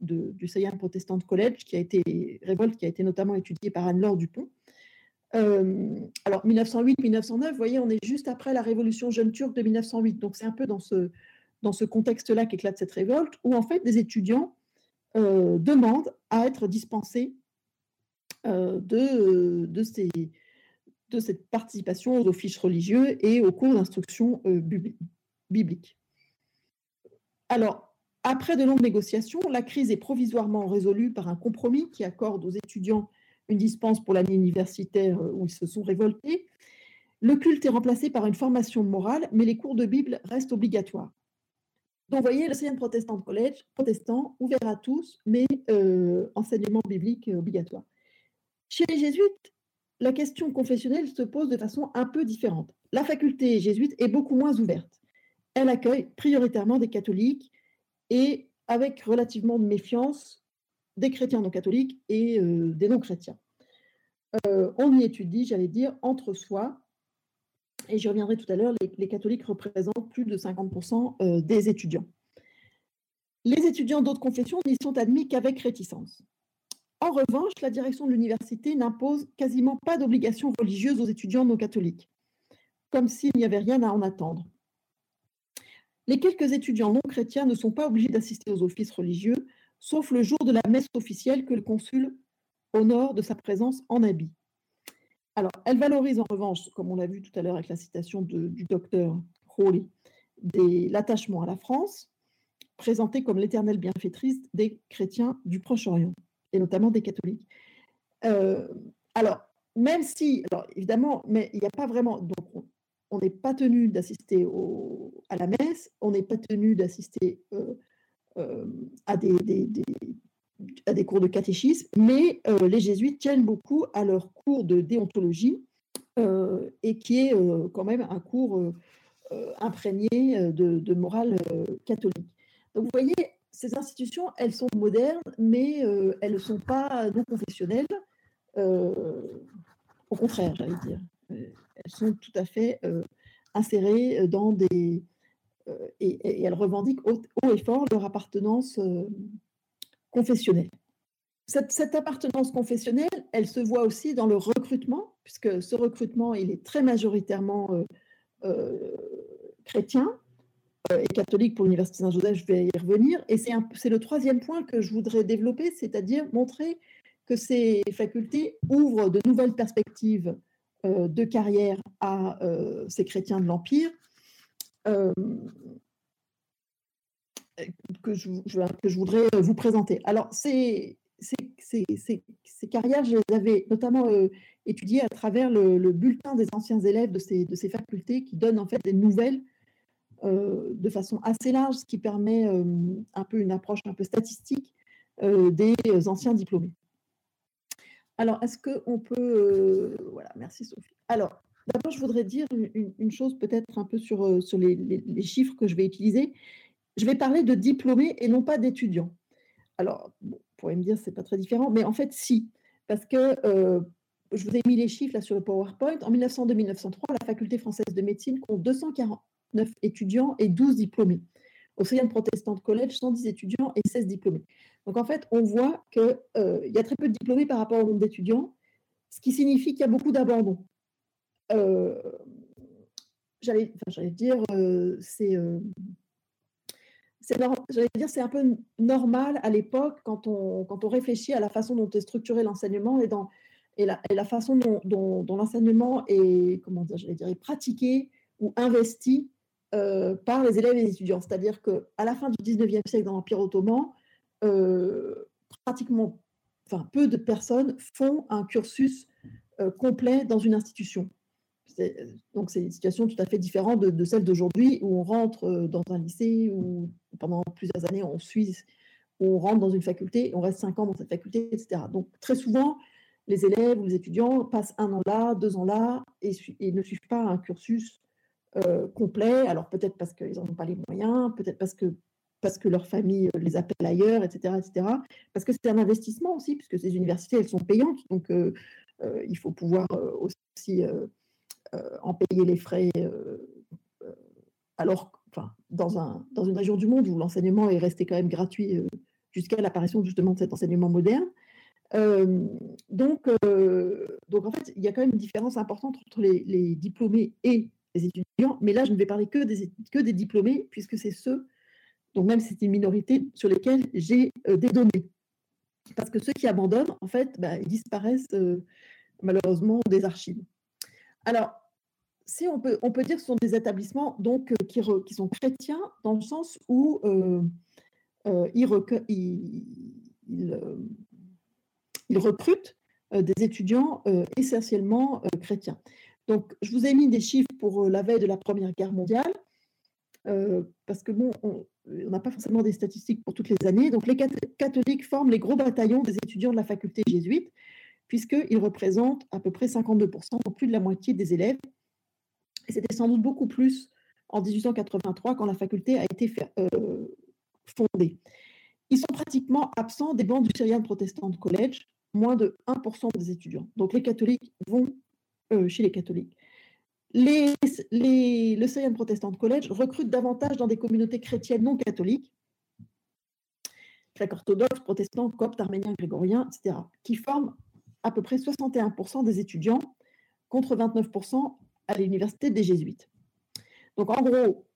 du Sayan Protestant College, qui a été révolte qui a été notamment étudiée par Anne-Laure Dupont, euh, alors, 1908-1909, vous voyez, on est juste après la révolution jeune turque de 1908. Donc, c'est un peu dans ce, dans ce contexte-là qu'éclate cette révolte, où en fait, des étudiants euh, demandent à être dispensés de, de, ces, de cette participation aux offices religieux et aux cours d'instruction biblique. Alors, après de longues négociations, la crise est provisoirement résolue par un compromis qui accorde aux étudiants une dispense pour l'année universitaire euh, où ils se sont révoltés. Le culte est remplacé par une formation morale, mais les cours de Bible restent obligatoires. Donc, vous voyez, le Syrian Protestant College, protestant, ouvert à tous, mais euh, enseignement biblique obligatoire. Chez les jésuites, la question confessionnelle se pose de façon un peu différente. La faculté jésuite est beaucoup moins ouverte. Elle accueille prioritairement des catholiques et avec relativement de méfiance des chrétiens non catholiques et euh, des non chrétiens. Euh, on y étudie, j'allais dire, entre soi, et j'y reviendrai tout à l'heure, les, catholiques représentent plus de 50% euh, des étudiants. Les étudiants d'autres confessions n'y sont admis qu'avec réticence. En revanche, la direction de l'université n'impose quasiment pas d'obligation religieuse aux étudiants non catholiques, comme s'il n'y avait rien à en attendre. Les quelques étudiants non chrétiens ne sont pas obligés d'assister aux offices religieux, sauf le jour de la messe officielle que le consul honore de sa présence en habit. Alors, elle valorise en revanche, comme on l'a vu tout à l'heure avec la citation du docteur Crowley, l'attachement à la France, présenté comme l'éternelle bienfaitrice des chrétiens du Proche-Orient, et notamment des catholiques. Euh, alors, même si, alors évidemment, mais il n'y a pas vraiment, donc on n'est pas tenu d'assister à la messe, on n'est pas tenu d'assister euh, euh, à, des, cours de catéchisme, mais les jésuites tiennent beaucoup à leur cours de déontologie, et qui est quand même un cours imprégné de, morale catholique. Donc vous voyez, ces institutions, elles sont modernes, mais elles ne sont pas non confessionnelles. au contraire, j'allais dire. Elles sont tout à fait insérées dans des, euh, et, elles revendiquent haut, et fort leur appartenance euh, confessionnelle. Cette, appartenance confessionnelle, elle se voit aussi dans le recrutement, puisque ce recrutement, il est très majoritairement euh, chrétien et catholique pour l'Université Saint-Joseph, je vais y revenir. Et c'est le troisième point que je voudrais développer, c'est-à-dire montrer que ces facultés ouvrent de nouvelles perspectives de carrière à ces chrétiens de l'Empire euh, que, je, voudrais vous présenter. Alors, ces, carrières, je les avais notamment euh, étudiées à travers le, bulletin des anciens élèves de ces, facultés qui donnent en fait des nouvelles euh, de façon assez large, ce qui permet un peu une approche un peu statistique des anciens diplômés. Alors, est-ce qu'on peut... voilà, merci Sophie. Alors, D'abord, je voudrais dire une, chose peut-être un peu sur, euh, sur les, chiffres que je vais utiliser. Je vais parler de diplômés et non pas d'étudiants. Alors, bon, vous pourriez me dire que ce n'est pas très différent, mais en fait, si. Parce que euh, je vous ai mis les chiffres là sur le PowerPoint. En 1902-1903, la faculté française de médecine compte 249 étudiants et 12 diplômés. Au Syrian Protestant College, 110 étudiants et 16 diplômés. Donc en fait, on voit qu'il euh, y a très peu de diplômés par rapport au nombre d'étudiants, ce qui signifie qu'il y a beaucoup d'abandon. Euh, j'allais dire, euh, c'est j'allais dire, c'est un peu normal à l'époque quand on, quand on réfléchit à la façon dont est structuré l'enseignement et, et, la, et la façon dont, l'enseignement est, est pratiqué ou investi par les élèves et les étudiants. C'est-à-dire qu'à la fin du 19e siècle, dans l'Empire ottoman, pratiquement, enfin, peu de personnes font un cursus complet dans une institution. Donc, c'est une situation tout à fait différente de, celle d'aujourd'hui où on rentre dans un lycée ou pendant plusieurs années on suit, où on rentre dans une faculté, on reste cinq ans dans cette faculté, etc. Donc, très souvent, les élèves ou les étudiants passent un an là, deux ans là et, ne suivent pas un cursus complet. Alors, peut-être parce qu'ils n'en ont pas les moyens, peut-être parce que parce que leur famille les appelle ailleurs, etc., etc. Parce que c'est un investissement aussi, puisque ces universités, elles sont payantes, donc il faut pouvoir aussi en payer les frais. alors, enfin, dans, un, dans une région du monde où l'enseignement est resté quand même gratuit jusqu'à l'apparition justement de cet enseignement moderne. donc, donc, en fait, il y a quand même une différence importante entre les, les, diplômés et les étudiants. Mais là, je ne vais parler que des, des diplômés, puisque c'est ceux donc même si c'est une minorité sur lesquels j'ai des données. Parce que ceux qui abandonnent, en fait, bah, ils disparaissent malheureusement des archives. Alors, si on peut, on peut dire que ce sont des établissements donc, qui, qui sont chrétiens dans le sens où ils, recrutent des étudiants essentiellement chrétiens. Donc, je vous ai mis des chiffres pour la veille de la Première Guerre mondiale, parce que bon, on, n'a pas forcément des statistiques pour toutes les années. Donc, les catholiques forment les gros bataillons des étudiants de la faculté jésuite, puisqu'ils représentent à peu près 52%, donc plus de la moitié des élèves. C'était sans doute beaucoup plus en 1883, quand la faculté a été euh, fondée. Ils sont pratiquement absents des bancs du Syrian Protestant College, moins de 1% des étudiants. Donc, les catholiques vont euh, chez les catholiques. Les, le Syrian Protestant College recrute davantage dans des communautés chrétiennes non catholiques, grecs orthodoxes, protestants, coptes, arméniens, grégoriens, etc., qui forment à peu près 61% des étudiants contre 29% à l'université des jésuites. Donc en gros,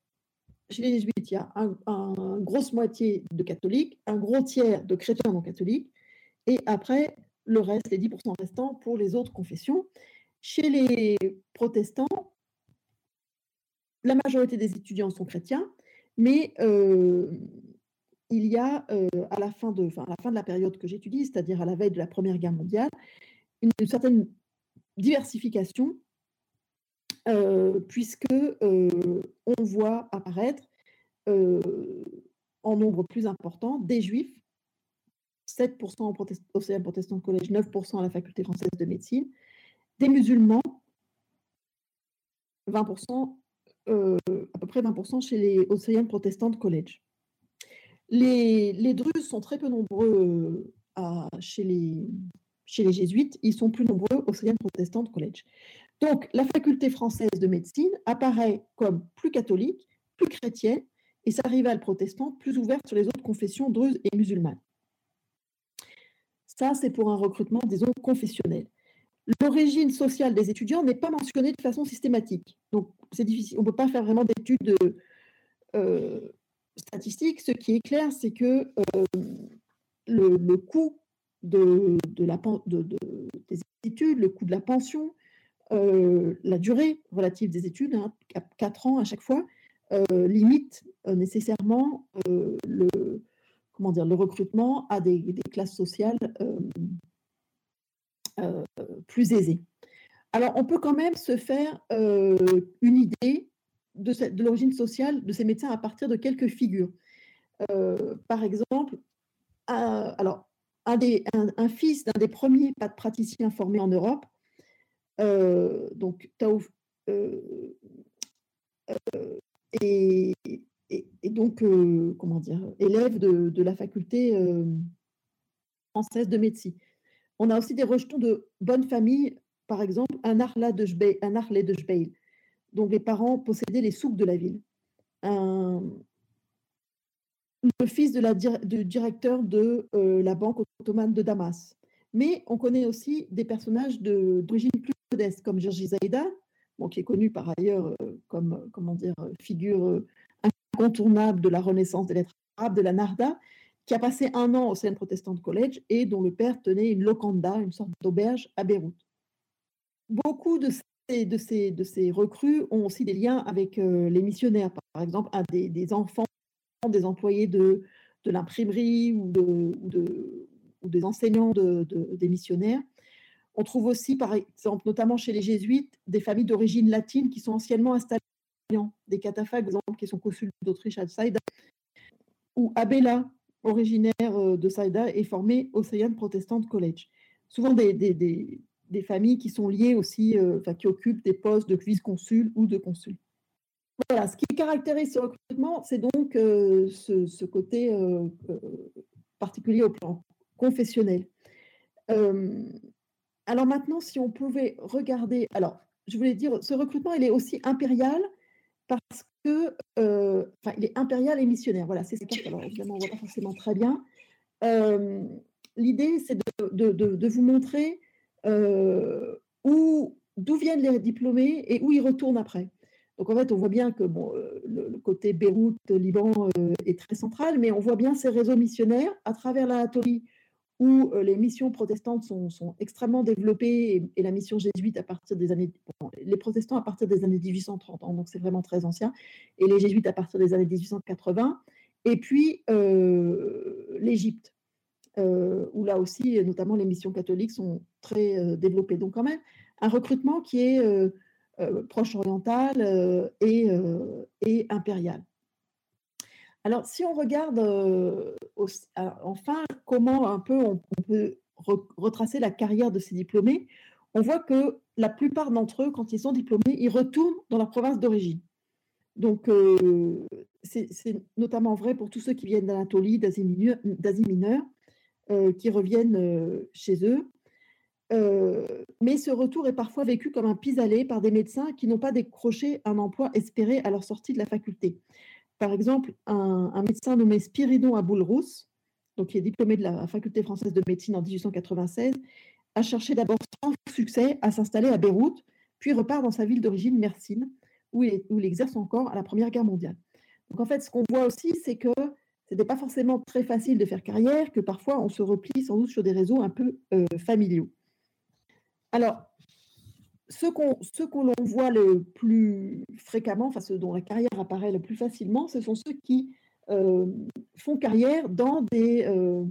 chez les jésuites, il y a une un grosse moitié de catholiques, un gros tiers de chrétiens non catholiques, et après, le reste, les 10% restants pour les autres confessions. Chez les protestants, la majorité des étudiants sont chrétiens, mais il y a à, la fin de, à la fin de la période que j'étudie, c'est-à-dire à la veille de la Première Guerre mondiale, une, certaine diversification, puisque on voit apparaître en nombre plus important des juifs, 7% au, protest Protestant Collège, 9% à la faculté française de médecine, des musulmans, 20%, euh, à peu près 20% chez les Océan Protestant College. Les, les Druzes sont très peu nombreux euh, chez, les, jésuites, ils sont plus nombreux au Océan Protestant College. Donc, la faculté française de médecine apparaît comme plus catholique, plus chrétienne, et sa rivale protestante plus ouverte sur les autres confessions druzes et musulmanes. Ça, c'est pour un recrutement, disons, confessionnel l'origine sociale des étudiants n'est pas mentionnée de façon systématique. Donc, c'est difficile. On ne peut pas faire vraiment d'études euh, statistiques. Ce qui est clair, c'est que euh, le, coût des études, le coût de la pension, euh, la durée relative des études, hein, 4 ans à chaque fois, limite nécessairement le, recrutement à des classes sociales euh, plus aisée. Alors, on peut quand même se faire euh, une idée de, l'origine sociale de ces médecins à partir de quelques figures. Euh, par exemple, un, alors, un, fils d'un des premiers praticiens formés en Europe, donc Taouf, et, donc, comment dire, élève de la faculté française de médecine. On a aussi des rejetons de bonne famille, par exemple un Arla de Jbeil, dont les parents possédaient les souks de la ville. Un, le fils de du directeur de euh, la banque ottomane de Damas. Mais on connaît aussi des personnages d'origine plus modeste, comme Georgi Zaïda, bon, qui est connu par ailleurs euh, comme figure euh, incontournable de la Renaissance des lettres arabes, de la Narda, qui a passé un an au Seine Protestant College et dont le père tenait une locanda, une sorte d'auberge à Beyrouth. Beaucoup de ces, recrues ont aussi des liens avec euh, les missionnaires, par exemple, des, enfants, des employés de, l'imprimerie ou de, ou de, ou des enseignants des missionnaires. On trouve aussi, par exemple, notamment chez les jésuites, des familles d'origine latine qui sont anciennement installées des cataphages, exemple, qui sont consuls d'Autriche à Saïda, ou Abella, originaire euh, de Saïda, est formé au Sayan Protestant College. Souvent des, des, familles qui sont liées aussi, euh, enfin, qui occupent des postes de vice-consul ou de consul. Voilà, ce qui caractérise ce recrutement, c'est donc euh, ce, côté particulier au plan confessionnel. alors maintenant, si on pouvait regarder, alors je voulais dire, ce recrutement, il est aussi impérial parce que, euh, enfin, il est impérial et missionnaire. Voilà, c'est ça. Alors, évidemment, on ne voit pas forcément très bien. Euh, l'idée, c'est de, de, de, vous montrer euh, où, d'où viennent les diplômés et où ils retournent après. Donc, en fait, on voit bien que bon, le, côté Beyrouth, Liban est très central, mais on voit bien ces réseaux missionnaires à travers l'Anatolie où les missions protestantes sont, extrêmement développées et, la mission jésuite à partir des années, les protestants à partir des années 1830, hein, donc c'est vraiment très ancien, et les jésuites à partir des années 1880, et puis l'Égypte, où là aussi, notamment les missions catholiques sont très développées. Donc quand même, un recrutement qui est proche oriental et, et impérial. Alors, si on regarde enfin comment un peu on, peut retracer la carrière de ces diplômés, on voit que la plupart d'entre eux, quand ils sont diplômés, ils retournent dans leur province d'origine. Donc, c'est notamment vrai pour tous ceux qui viennent d'Anatolie, d'Asie mineure, qui reviennent chez eux. mais ce retour est parfois vécu comme un pis-aller par des médecins qui n'ont pas décroché un emploi espéré à leur sortie de la faculté. Par exemple, un, médecin nommé Spiridon Aboulrous, donc qui est diplômé de la faculté française de médecine en 1896, a cherché d'abord sans succès à s'installer à Beyrouth, puis repart dans sa ville d'origine, Mersine, où il, exerce encore à la Première Guerre mondiale. Donc en fait, ce qu'on voit aussi, c'est que ce n'était pas forcément très facile de faire carrière, que parfois on se replie sans doute sur des réseaux un peu euh, familiaux. Alors, ceux qu'on l'on voit le plus fréquemment, enfin ceux dont la carrière apparaît le plus facilement, ce sont ceux qui euh, font carrière dans des euh,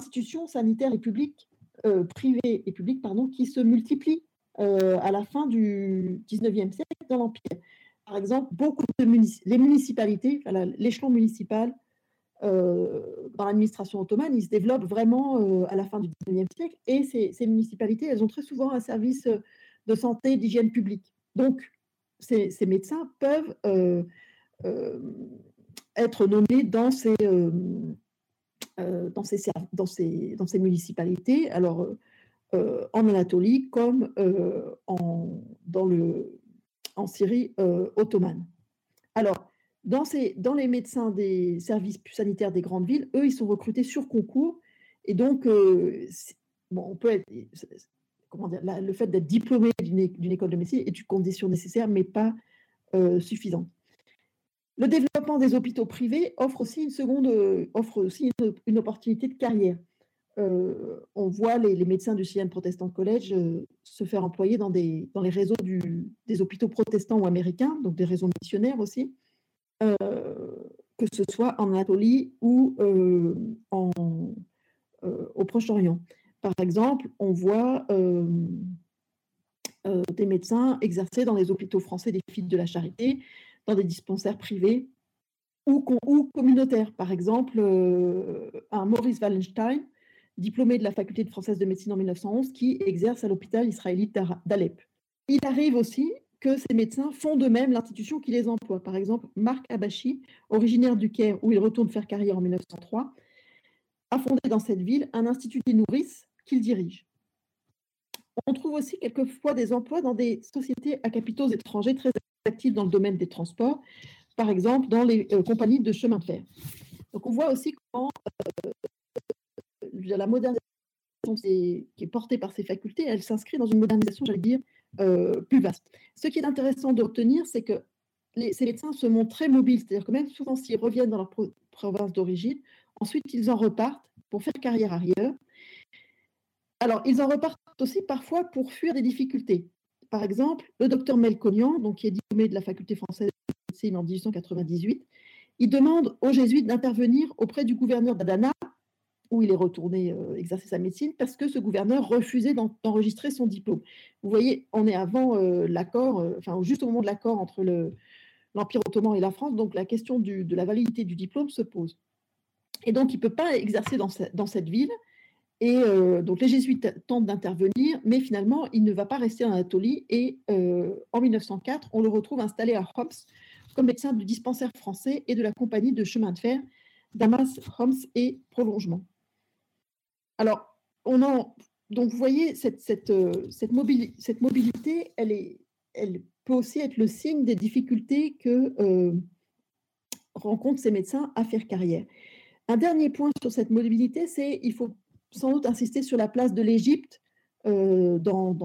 institutions sanitaires et publiques, euh, privées et publiques, pardon, qui se multiplient à la fin du 19e siècle dans l'Empire. Par exemple, beaucoup de les municipalités, l'échelon municipal dans l'administration ottomane, il se développe vraiment à la fin du 19e siècle et ces, ces, municipalités, elles ont très souvent un service de santé, d'hygiène publique. Donc, ces, médecins peuvent euh, euh, être nommés dans ces, euh, dans, ces, dans, ces, dans ces municipalités, alors en Anatolie comme en, Syrie ottomane. Alors, dans, ces, dans les médecins des services sanitaires des grandes villes, eux, ils sont recrutés sur concours. Et donc, on peut être, le fait d'être diplômé d'une école de médecine est une condition nécessaire, mais pas euh, suffisante. Le développement des hôpitaux privés offre aussi une seconde, offre aussi une, opportunité de carrière. Euh, on voit les, médecins du CN Protestant College euh, se faire employer dans, des, dans les réseaux des hôpitaux protestants ou américains, donc des réseaux missionnaires aussi, que ce soit en Anatolie ou au Proche-Orient. Par exemple, on voit euh, euh, des médecins exercer dans les hôpitaux français des filles de la charité, dans des dispensaires privés ou, communautaires. Par exemple, euh, un Maurice Wallenstein, diplômé de la faculté de française de médecine en 1911, qui exerce à l'hôpital israélite d'Alep. Il arrive aussi que ces médecins font de même l'institution qui les emploie. Par exemple, Marc Abachi, originaire du Caire, où il retourne faire carrière en 1903, a fondé dans cette ville un institut des nourrices qu'il dirige. On trouve aussi quelquefois des emplois dans des sociétés à capitaux étrangers très actives dans le domaine des transports, par exemple dans les euh, compagnies de chemin de fer. Donc on voit aussi comment euh, la modernisation qui est portée par ces facultés, elle s'inscrit dans une modernisation, j'allais dire, euh, plus vaste. Ce qui est intéressant de retenir, c'est que ces médecins se montrent très mobiles, c'est-à-dire que même souvent s'ils reviennent dans leur province d'origine, ensuite ils en repartent pour faire carrière ailleurs alors, ils en repartent aussi parfois pour fuir des difficultés. Par exemple, le docteur Melconian, donc, qui est diplômé de la faculté française de médecine en 1898, il demande aux jésuites d'intervenir auprès du gouverneur d'Adana où il est retourné exercer sa médecine parce que ce gouverneur refusait d'enregistrer son diplôme. Vous voyez, on est avant l'accord, enfin juste au moment de l'accord entre l'Empire ottoman et la France, donc la question de la validité du diplôme se pose. Et donc, il ne peut pas exercer dans, cette ville. Et donc, les jésuites tentent d'intervenir, mais finalement, il ne va pas rester en Anatolie. Et en 1904, on le retrouve installé à Homs comme médecin du dispensaire français et de la compagnie de chemin de fer Damas, Homs et Prolongement. Alors, on en, donc vous voyez, cette, cette, cette, mobilité, elle, est, elle peut aussi être le signe des difficultés que rencontrent ces médecins à faire carrière. Un dernier point sur cette mobilité, c'est il faut sans doute insister sur la place de l'Égypte euh, dans,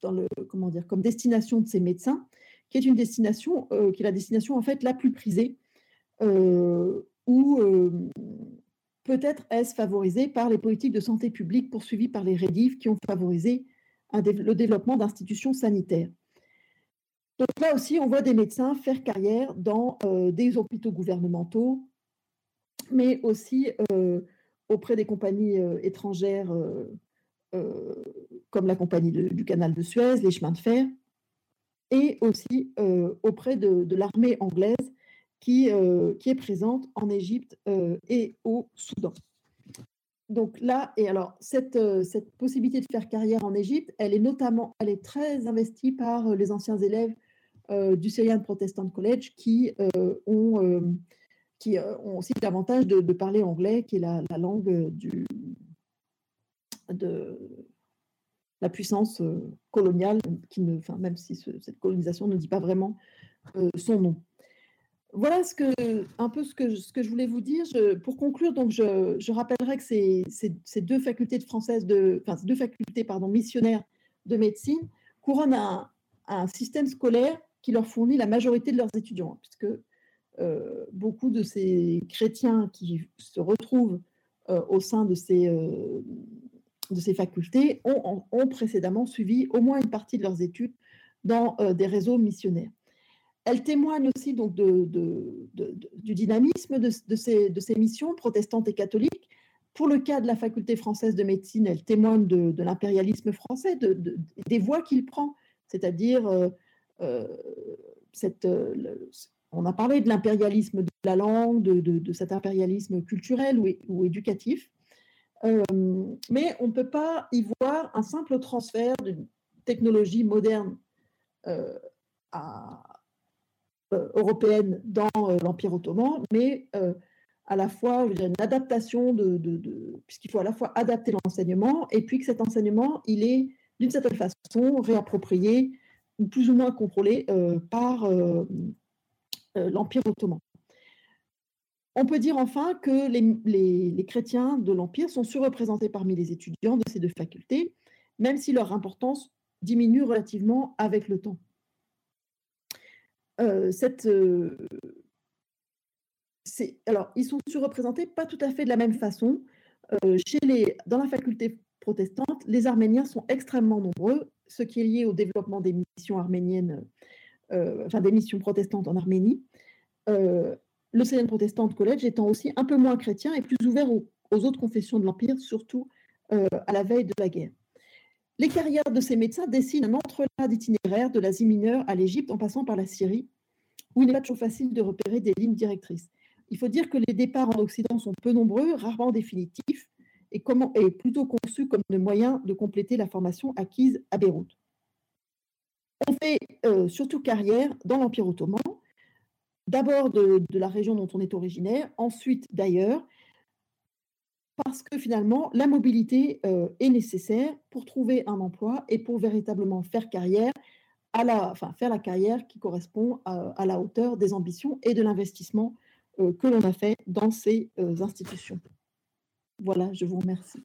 comme destination de ces médecins, qui est une destination euh, qui est la destination en fait la plus prisée, euh, ou peut-être est-ce favorisé par les politiques de santé publique poursuivies par les rédifs qui ont favorisé le développement d'institutions sanitaires. Donc là aussi, on voit des médecins faire carrière dans des hôpitaux gouvernementaux, mais aussi auprès des compagnies étrangères comme la compagnie du canal de Suez, les chemins de fer, et aussi auprès de, l'armée anglaise qui, qui, est présente en Égypte et au Soudan. Donc là, et alors cette, cette possibilité de faire carrière en Égypte, elle est notamment, elle est très investie par les anciens élèves du Syrian Protestant College qui ont qui euh, ont aussi l'avantage de, parler anglais, qui est la, langue du, de la puissance euh, coloniale, qui ne, enfin, même si cette colonisation ne dit pas vraiment euh, son nom. Voilà un peu ce que, je voulais vous dire. pour conclure, donc je, rappellerai que ces, deux facultés de de, enfin, deux facultés pardon, missionnaires de médecine couronnent un, un système scolaire qui leur fournit la majorité de leurs étudiants, puisque euh, beaucoup de ces chrétiens qui se retrouvent euh, au sein de ces, euh, de ces facultés ont, précédemment suivi au moins une partie de leurs études dans des réseaux missionnaires. Elles témoignent aussi donc de, du dynamisme de, ces, de ces missions protestantes et catholiques. Pour le cas de la faculté française de médecine, elle témoigne de, l'impérialisme français, des voies qu'il prend, c'est-à-dire cette, on a parlé de l'impérialisme de la langue, de, cet impérialisme culturel ou, éducatif, euh, mais on ne peut pas y voir un simple transfert d'une technologie moderne euh, euh, européenne dans l'Empire ottoman, mais à la fois une adaptation de, puisqu'il faut à la fois adapter l'enseignement et puis que cet enseignement, il est d'une certaine façon réapproprié ou plus ou moins contrôlé par l'Empire ottoman. On peut dire enfin que les, chrétiens de l'Empire sont surreprésentés parmi les étudiants de ces deux facultés, même si leur importance diminue relativement avec le temps. Euh, euh, alors, ils sont surreprésentés pas tout à fait de la même façon. chez les, dans la faculté protestante, les Arméniens sont extrêmement nombreux, ce qui est lié au développement des missions arméniennes euh, enfin des missions protestantes en Arménie, euh, le Syrian Protestant College étant aussi un peu moins chrétien et plus ouvert aux, autres confessions de l'Empire, surtout euh, à la veille de la guerre. Les carrières de ces médecins dessinent un entrelac d'itinéraires de l'Asie mineure à l'Égypte en passant par la Syrie, où il n'est pas toujours facile de repérer des lignes directrices. Il faut dire que les départs en Occident sont peu nombreux, rarement définitifs, et, et plutôt conçus comme un moyen de compléter la formation acquise à Beyrouth. On fait euh, surtout carrière dans l'Empire ottoman, d'abord de, la région dont on est originaire, ensuite d'ailleurs, parce que finalement, la mobilité euh, est nécessaire pour trouver un emploi et pour véritablement faire carrière, à la, enfin, faire la carrière qui correspond à, la hauteur des ambitions et de l'investissement euh, que l'on a fait dans ces institutions. Voilà, je vous remercie.